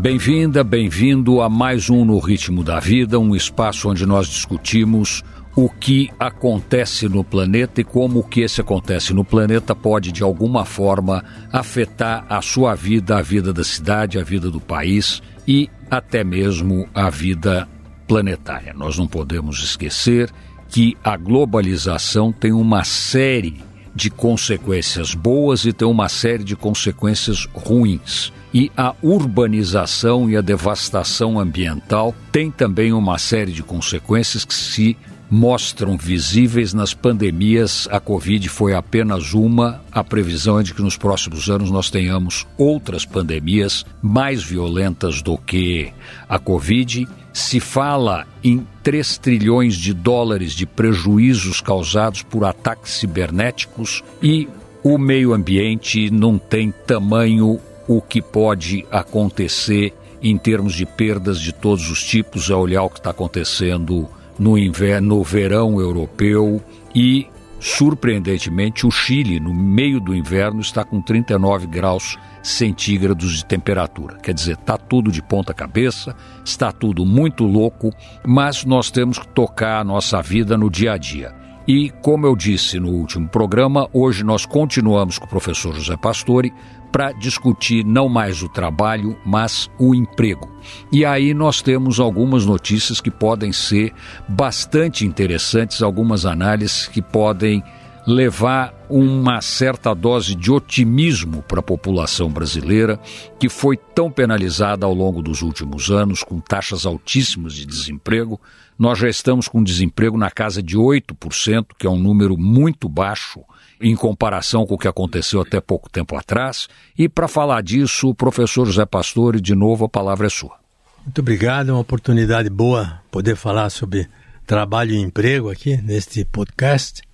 Bem-vinda, bem-vindo a mais um No Ritmo da Vida, um espaço onde nós discutimos o que acontece no planeta e como o que esse acontece no planeta pode de alguma forma afetar a sua vida, a vida da cidade, a vida do país e até mesmo a vida planetária. Nós não podemos esquecer que a globalização tem uma série de consequências boas e tem uma série de consequências ruins. E a urbanização e a devastação ambiental tem também uma série de consequências que se mostram visíveis nas pandemias. A Covid foi apenas uma. A previsão é de que nos próximos anos nós tenhamos outras pandemias mais violentas do que a Covid. Se fala em 3 trilhões de dólares de prejuízos causados por ataques cibernéticos e o meio ambiente não tem tamanho o que pode acontecer em termos de perdas de todos os tipos, é olhar o que está acontecendo no inverno, no verão europeu e surpreendentemente o Chile no meio do inverno está com 39 graus centígrados de temperatura. Quer dizer, está tudo de ponta cabeça, está tudo muito louco, mas nós temos que tocar a nossa vida no dia a dia. E, como eu disse no último programa, hoje nós continuamos com o professor José Pastore para discutir não mais o trabalho, mas o emprego. E aí nós temos algumas notícias que podem ser bastante interessantes, algumas análises que podem levar uma certa dose de otimismo para a população brasileira, que foi tão penalizada ao longo dos últimos anos, com taxas altíssimas de desemprego. Nós já estamos com desemprego na casa de 8%, que é um número muito baixo em comparação com o que aconteceu até pouco tempo atrás. E para falar disso, o professor José Pastore, de novo, a palavra é sua. Muito obrigado, é uma oportunidade boa poder falar sobre trabalho e emprego aqui neste podcast.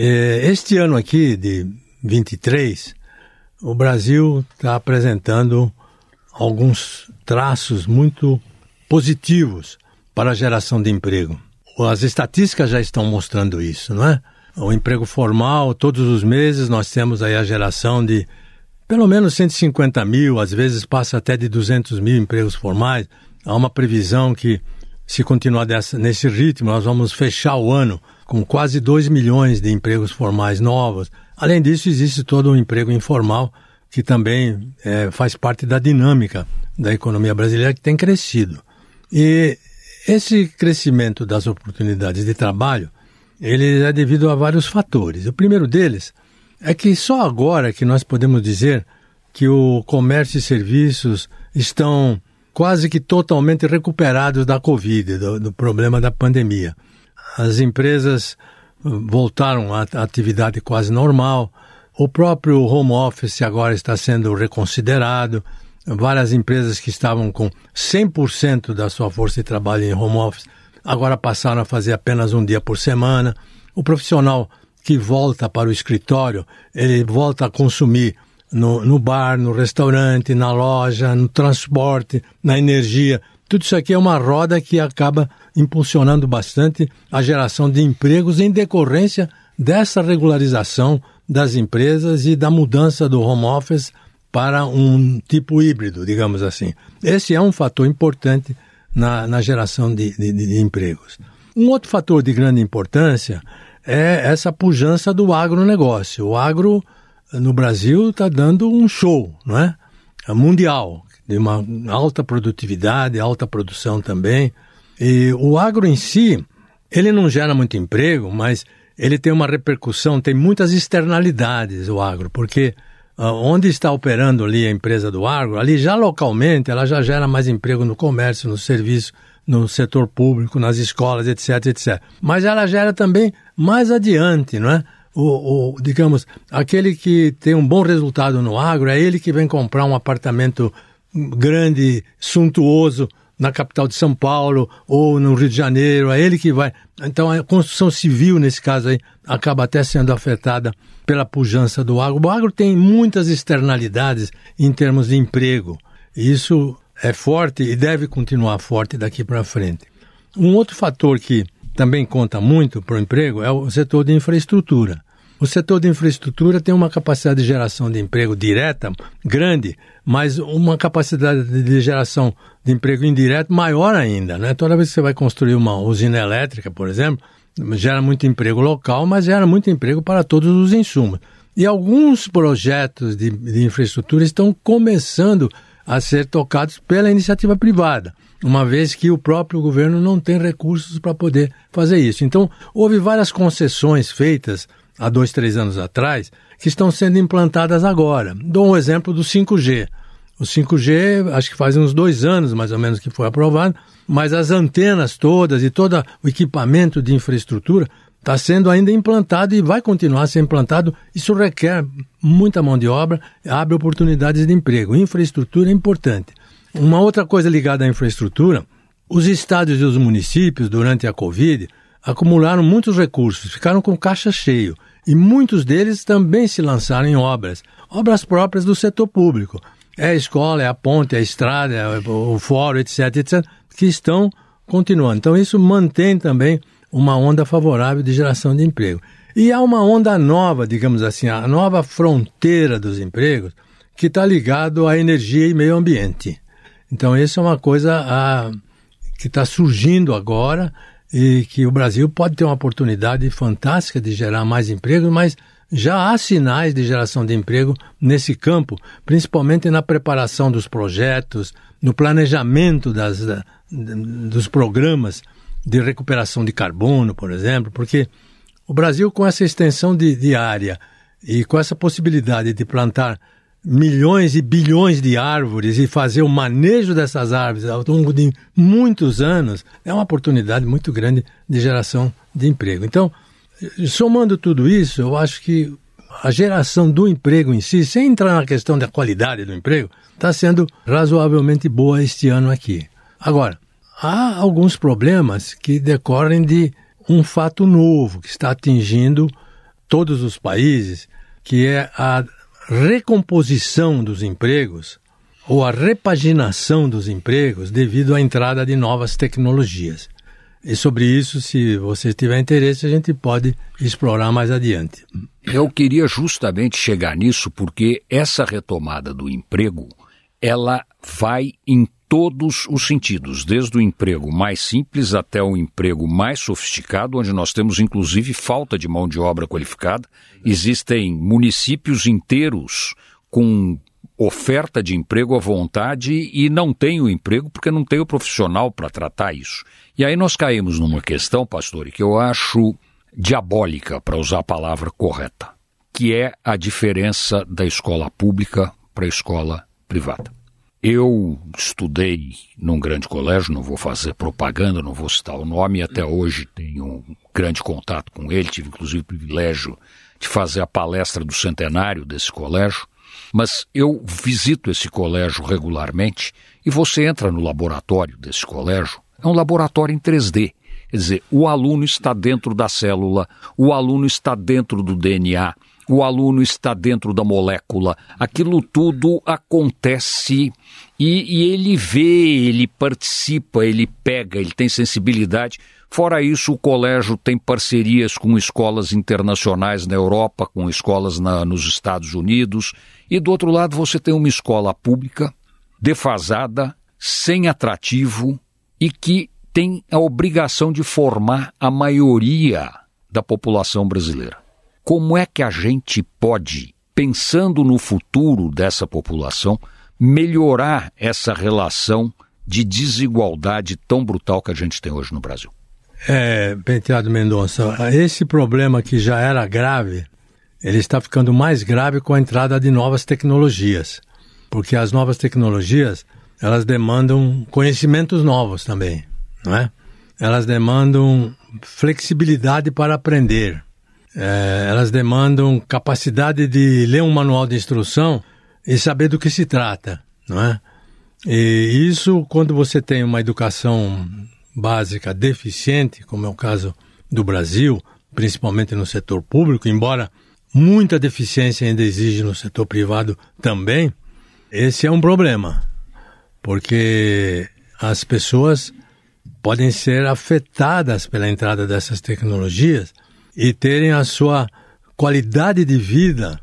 É, este ano aqui, de 23, o Brasil está apresentando alguns traços muito positivos para a geração de emprego. As estatísticas já estão mostrando isso, não é? o emprego formal, todos os meses nós temos aí a geração de pelo menos 150 mil, às vezes passa até de 200 mil empregos formais. Há uma previsão que, se continuar dessa, nesse ritmo, nós vamos fechar o ano com quase 2 milhões de empregos formais novos. Além disso, existe todo o um emprego informal, que também é, faz parte da dinâmica da economia brasileira, que tem crescido. E esse crescimento das oportunidades de trabalho ele é devido a vários fatores. O primeiro deles é que só agora que nós podemos dizer que o comércio e serviços estão quase que totalmente recuperados da Covid, do, do problema da pandemia. As empresas uh, voltaram à atividade quase normal, o próprio home office agora está sendo reconsiderado. Várias empresas que estavam com 100% da sua força de trabalho em home office agora passaram a fazer apenas um dia por semana. O profissional que volta para o escritório, ele volta a consumir no, no bar, no restaurante, na loja, no transporte, na energia. Tudo isso aqui é uma roda que acaba impulsionando bastante a geração de empregos em decorrência dessa regularização das empresas e da mudança do home office para um tipo híbrido, digamos assim. Esse é um fator importante na, na geração de, de, de empregos. Um outro fator de grande importância é essa pujança do agronegócio. O agro no Brasil está dando um show, não é? é? Mundial, de uma alta produtividade, alta produção também. E o agro em si, ele não gera muito emprego, mas ele tem uma repercussão, tem muitas externalidades o agro, porque ah, onde está operando ali a empresa do agro, ali já localmente ela já gera mais emprego no comércio, no serviço, no setor público, nas escolas, etc, etc. Mas ela gera também mais adiante, não é? O, o, digamos, aquele que tem um bom resultado no agro é ele que vem comprar um apartamento grande, suntuoso, na capital de São Paulo ou no Rio de Janeiro, é ele que vai. Então a construção civil, nesse caso aí, acaba até sendo afetada pela pujança do agro. O agro tem muitas externalidades em termos de emprego. Isso é forte e deve continuar forte daqui para frente. Um outro fator que também conta muito para o emprego é o setor de infraestrutura. O setor de infraestrutura tem uma capacidade de geração de emprego direta grande, mas uma capacidade de geração de emprego indireto maior ainda. Né? Toda vez que você vai construir uma usina elétrica, por exemplo, gera muito emprego local, mas gera muito emprego para todos os insumos. E alguns projetos de, de infraestrutura estão começando a ser tocados pela iniciativa privada, uma vez que o próprio governo não tem recursos para poder fazer isso. Então, houve várias concessões feitas há dois, três anos atrás, que estão sendo implantadas agora. Dou um exemplo do 5G. O 5G, acho que faz uns dois anos mais ou menos que foi aprovado, mas as antenas todas e todo o equipamento de infraestrutura está sendo ainda implantado e vai continuar a ser implantado. Isso requer muita mão de obra, abre oportunidades de emprego. Infraestrutura é importante. Uma outra coisa ligada à infraestrutura, os estados e os municípios, durante a Covid, acumularam muitos recursos, ficaram com caixa cheio e muitos deles também se lançaram em obras, obras próprias do setor público. É a escola, é a ponte, é a estrada, é o fórum, etc, etc, que estão continuando. Então isso mantém também uma onda favorável de geração de emprego. E há uma onda nova, digamos assim, a nova fronteira dos empregos, que está ligado à energia e meio ambiente. Então, isso é uma coisa a, que está surgindo agora e que o Brasil pode ter uma oportunidade fantástica de gerar mais empregos, mas já há sinais de geração de emprego nesse campo, principalmente na preparação dos projetos, no planejamento das, da, dos programas de recuperação de carbono, por exemplo, porque o Brasil, com essa extensão de, de área e com essa possibilidade de plantar milhões e bilhões de árvores e fazer o manejo dessas árvores ao longo de muitos anos, é uma oportunidade muito grande de geração de emprego. Então, somando tudo isso, eu acho que a geração do emprego em si, sem entrar na questão da qualidade do emprego, está sendo razoavelmente boa este ano aqui. Agora, há alguns problemas que decorrem de um fato novo que está atingindo todos os países, que é a recomposição dos empregos ou a repaginação dos empregos devido à entrada de novas tecnologias. E sobre isso, se você tiver interesse, a gente pode explorar mais adiante. Eu queria justamente chegar nisso porque essa retomada do emprego, ela vai em todos os sentidos, desde o emprego mais simples até o emprego mais sofisticado, onde nós temos inclusive falta de mão de obra qualificada. Existem municípios inteiros com oferta de emprego à vontade e não tem o emprego porque não tem o profissional para tratar isso. E aí nós caímos numa questão, pastor, que eu acho diabólica, para usar a palavra correta, que é a diferença da escola pública para a escola privada. Eu estudei num grande colégio, não vou fazer propaganda, não vou citar o nome, até hoje tenho um grande contato com ele, tive inclusive o privilégio de fazer a palestra do centenário desse colégio, mas eu visito esse colégio regularmente e você entra no laboratório desse colégio, é um laboratório em 3D. Quer dizer, o aluno está dentro da célula, o aluno está dentro do DNA, o aluno está dentro da molécula, aquilo tudo acontece e, e, ele vê, ele participa, ele pega, ele tem sensibilidade. Fora isso, o colégio tem parcerias com escolas internacionais na Europa, com escolas na, nos Estados Unidos, e do outro lado você tem uma escola pública, defasada, sem atrativo e que tem a obrigação de formar a maioria da população brasileira. Como é que a gente pode, pensando no futuro dessa população, melhorar essa relação de desigualdade tão brutal que a gente tem hoje no Brasil? É, Penteado Mendonça, esse problema que já era grave, ele está ficando mais grave com a entrada de novas tecnologias, porque as novas tecnologias elas demandam conhecimentos novos também, não é? Elas demandam flexibilidade para aprender. É, elas demandam capacidade de ler um manual de instrução e saber do que se trata, não é? E isso, quando você tem uma educação básica deficiente, como é o caso do Brasil, principalmente no setor público, embora muita deficiência ainda exige no setor privado também, esse é um problema, porque as pessoas podem ser afetadas pela entrada dessas tecnologias e terem a sua qualidade de vida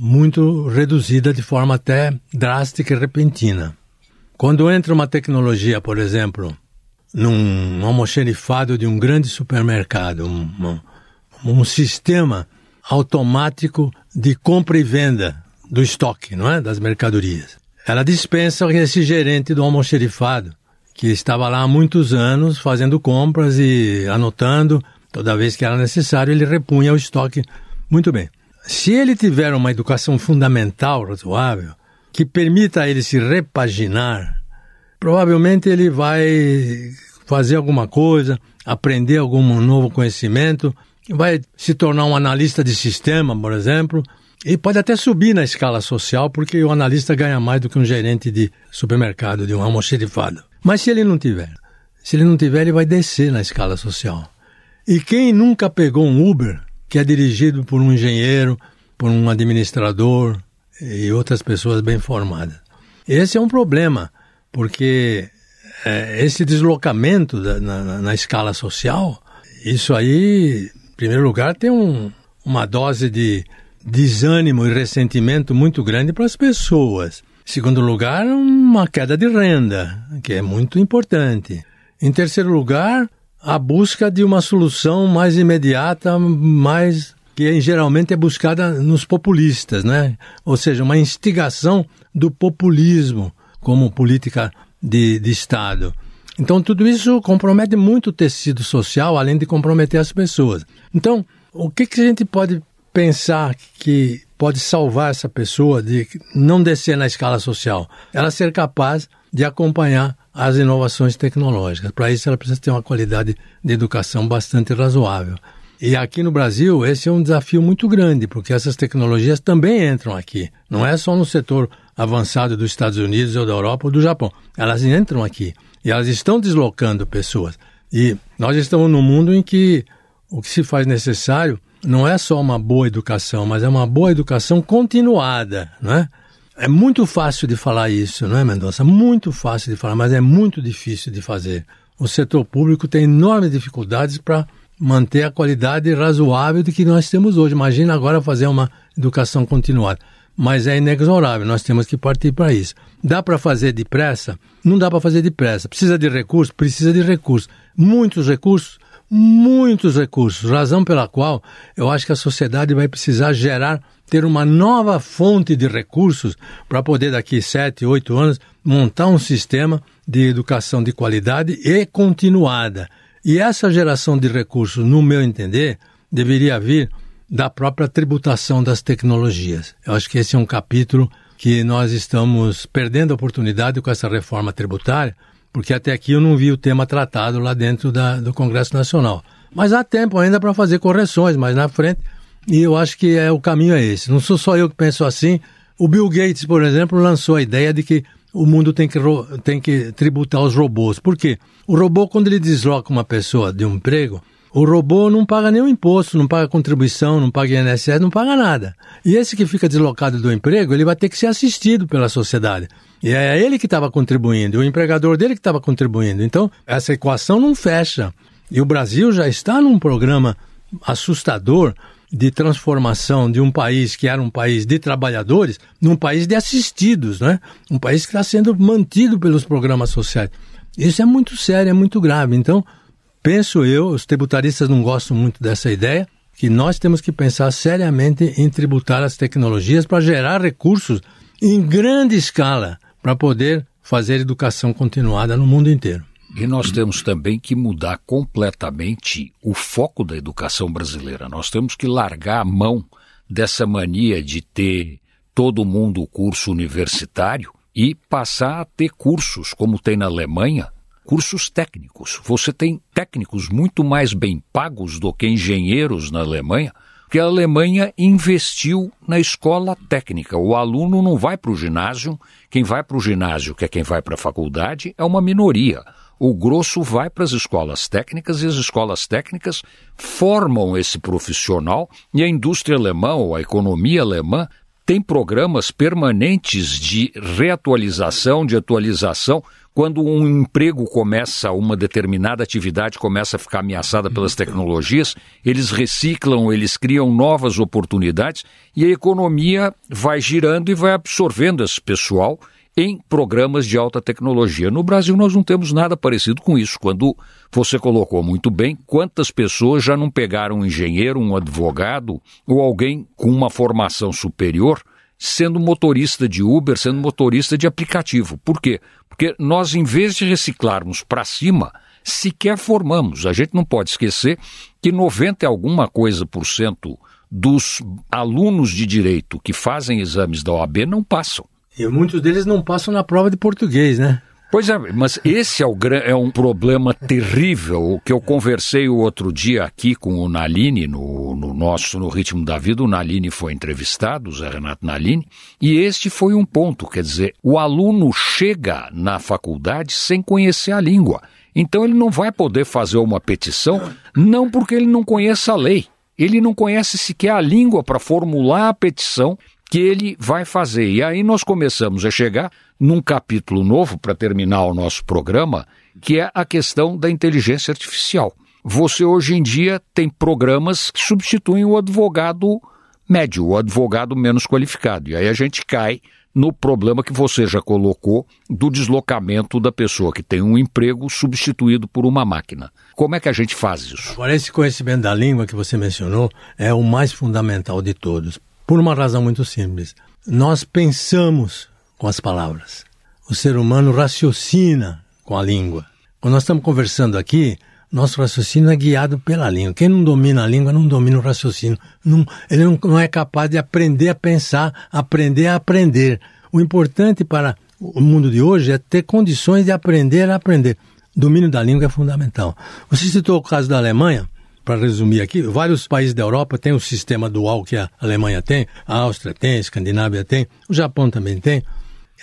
muito reduzida de forma até drástica e repentina. Quando entra uma tecnologia, por exemplo, num almoxerifado de um grande supermercado, um, um sistema automático de compra e venda do estoque, não é? Das mercadorias. Ela dispensa esse gerente do almoxerifado, que estava lá há muitos anos fazendo compras e anotando, toda vez que era necessário, ele repunha o estoque. Muito bem. Se ele tiver uma educação fundamental razoável, que permita a ele se repaginar, provavelmente ele vai fazer alguma coisa, aprender algum novo conhecimento, vai se tornar um analista de sistema, por exemplo, e pode até subir na escala social, porque o analista ganha mais do que um gerente de supermercado, de um almoxerifado. Mas se ele não tiver, se ele não tiver, ele vai descer na escala social. E quem nunca pegou um Uber, que é dirigido por um engenheiro, por um administrador e outras pessoas bem formadas? Esse é um problema, porque é, esse deslocamento da, na, na, escala social, isso aí, em primeiro lugar, tem um, uma dose de desânimo e ressentimento muito grande para as pessoas. Em segundo lugar, uma queda de renda, que é muito importante. Em terceiro lugar, a busca de uma solução mais imediata, mais que geralmente é buscada nos populistas, né? Ou seja, uma instigação do populismo como política de, de Estado. Então, tudo isso compromete muito o tecido social, além de comprometer as pessoas. Então, o que, que a gente pode pensar que pode salvar essa pessoa de não descer na escala social? Ela ser capaz de acompanhar as inovações tecnológicas. Para isso, ela precisa ter uma qualidade de educação bastante razoável. E aqui no Brasil, esse é um desafio muito grande, porque essas tecnologias também entram aqui. Não é só no setor avançado dos Estados Unidos ou da Europa ou do Japão. Elas entram aqui e elas estão deslocando pessoas. E nós estamos num mundo em que o que se faz necessário não é só uma boa educação, mas é uma boa educação continuada, não é? É muito fácil de falar isso, não é, Mendonça? Muito fácil de falar, mas é muito difícil de fazer. O setor público tem enormes dificuldades para manter a qualidade razoável do que nós temos hoje. Imagina agora fazer uma educação continuada mas é inexorável, nós temos que partir para isso. Dá para fazer depressa? Não dá para fazer depressa. Precisa de recursos? Precisa de recursos. Muitos recursos? Muitos recursos. Razão pela qual eu acho que a sociedade vai precisar gerar, ter uma nova fonte de recursos para poder, daqui sete, oito anos, montar um sistema de educação de qualidade e continuada. E essa geração de recursos, no meu entender, deveria vir da própria tributação das tecnologias. Eu acho que esse é um capítulo que nós estamos perdendo a oportunidade com essa reforma tributária, porque até aqui eu não vi o tema tratado lá dentro da, do Congresso Nacional. Mas há tempo ainda para fazer correções mais na frente, e eu acho que é, o caminho é esse. Não sou só eu que penso assim. O Bill Gates, por exemplo, lançou a ideia de que o mundo tem que, tem que tributar os robôs. Por quê? O robô, quando ele desloca uma pessoa de um emprego, o robô não paga nenhum imposto, não paga contribuição, não paga INSS, não paga nada. E esse que fica deslocado do emprego, ele vai ter que ser assistido pela sociedade. E é ele que estava contribuindo, o empregador dele que estava contribuindo. Então, essa equação não fecha. E o Brasil já está num programa assustador de transformação de um país que era um país de trabalhadores num país de assistidos, né? Um país que está sendo mantido pelos programas sociais. Isso é muito sério, é muito grave. Então, Penso eu, os tributaristas não gostam muito dessa ideia, que nós temos que pensar seriamente em tributar as tecnologias para gerar recursos em grande escala para poder fazer educação continuada no mundo inteiro. E nós temos também que mudar completamente o foco da educação brasileira. Nós temos que largar a mão dessa mania de ter todo mundo o curso universitário e passar a ter cursos, como tem na Alemanha, cursos técnicos. Você tem técnicos muito mais bem pagos do que engenheiros na Alemanha, porque a Alemanha investiu na escola técnica. O aluno não vai para o ginásio, quem vai para o ginásio, que é quem vai para a faculdade, é uma minoria. O grosso vai para as escolas técnicas e as escolas técnicas formam esse profissional e a indústria alemã ou a economia alemã tem programas permanentes de reatualização, de atualização. Quando um emprego começa, uma determinada atividade começa a ficar ameaçada pelas tecnologias, eles reciclam, eles criam novas oportunidades e a economia vai girando e vai absorvendo esse pessoal em programas de alta tecnologia. No Brasil, nós não temos nada parecido com isso. Quando você colocou muito bem, quantas pessoas já não pegaram um engenheiro, um advogado ou alguém com uma formação superior sendo motorista de Uber, sendo motorista de aplicativo. Por quê? Porque nós, em vez de reciclarmos para cima, sequer formamos. A gente não pode esquecer que 90 e alguma coisa por cento dos alunos de direito que fazem exames da OAB não passam. E muitos deles não passam na prova de português, né? Pois é, mas esse é, o, é um problema terrível que eu conversei o outro dia aqui com o Naline, no, no nosso No Ritmo da Vida. O Naline foi entrevistado, o Zé Renato Naline, e este foi um ponto. Quer dizer, o aluno chega na faculdade sem conhecer a língua. Então ele não vai poder fazer uma petição, não porque ele não conheça a lei. Ele não conhece sequer a língua para formular a petição que ele vai fazer. E aí nós começamos a chegar num capítulo novo para terminar o nosso programa, que é a questão da inteligência artificial. Você hoje em dia tem programas que substituem o advogado médio, o advogado menos qualificado. E aí a gente cai no problema que você já colocou do deslocamento da pessoa que tem um emprego substituído por uma máquina. Como é que a gente faz isso? Agora, esse conhecimento da língua que você mencionou é o mais fundamental de todos. Por uma razão muito simples. Nós pensamos com as palavras. O ser humano raciocina com a língua. Quando nós estamos conversando aqui, nosso raciocínio é guiado pela língua. Quem não domina a língua não domina o raciocínio. Não, ele não, não é capaz de aprender a pensar, aprender a aprender. O importante para o mundo de hoje é ter condições de aprender a aprender. O domínio da língua é fundamental. Você citou o caso da Alemanha para resumir aqui, vários países da Europa têm o sistema dual que a Alemanha tem, a Áustria tem, a Escandinávia tem, o Japão também tem.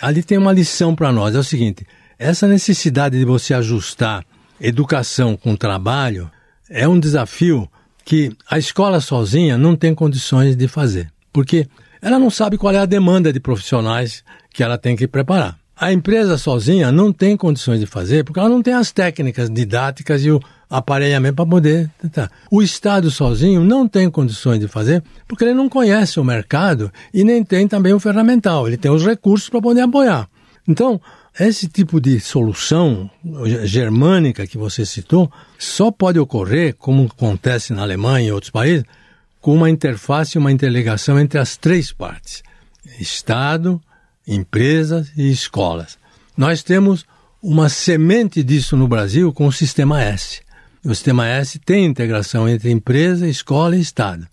Ali tem uma lição para nós, é o seguinte, essa necessidade de você ajustar educação com trabalho é um desafio que a escola sozinha não tem condições de fazer, porque ela não sabe qual é a demanda de profissionais que ela tem que preparar. A empresa sozinha não tem condições de fazer, porque ela não tem as técnicas didáticas e o aparelhamento para poder tentar. O Estado sozinho não tem condições de fazer, porque ele não conhece o mercado e nem tem também o ferramental. Ele tem os recursos para poder apoiar. Então, esse tipo de solução germânica que você citou só pode ocorrer, como acontece na Alemanha e outros países, com uma interface uma interligação entre as três partes: Estado, empresas e escolas. Nós temos uma semente disso no Brasil com o Sistema S. O sistema S tem integração entre empresa, escola e Estado.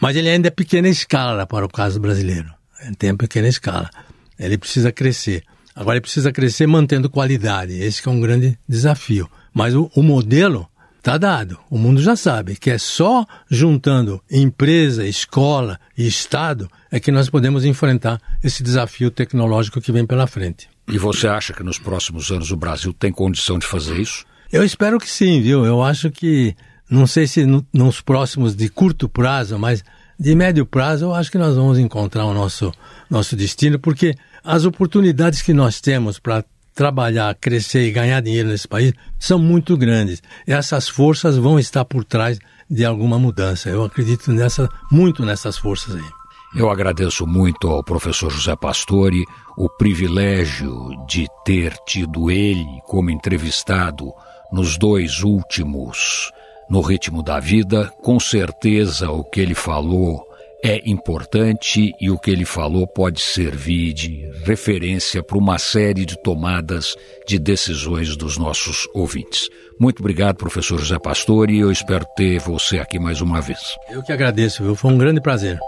Mas ele ainda é pequena escala para o caso brasileiro. Ele tem pequena escala. Ele precisa crescer. Agora ele precisa crescer mantendo qualidade. Esse é um grande desafio. Mas o, o modelo está dado. O mundo já sabe que é só juntando empresa, escola e Estado é que nós podemos enfrentar esse desafio tecnológico que vem pela frente. E você acha que nos próximos anos o Brasil tem condição de fazer isso? Eu espero que sim, viu? Eu acho que, não sei se no, nos próximos de curto prazo, mas de médio prazo, eu acho que nós vamos encontrar o nosso, nosso destino, porque as oportunidades que nós temos para trabalhar, crescer e ganhar dinheiro nesse país são muito grandes. E essas forças vão estar por trás de alguma mudança. Eu acredito nessa, muito nessas forças aí. Eu agradeço muito ao professor José Pastore o privilégio de ter tido ele como entrevistado nos dois últimos, no ritmo da vida, com certeza o que ele falou é importante e o que ele falou pode servir de referência para uma série de tomadas de decisões dos nossos ouvintes. Muito obrigado, professor José Pastor, e eu espero ter você aqui mais uma vez. Eu que agradeço, viu? Foi um grande prazer.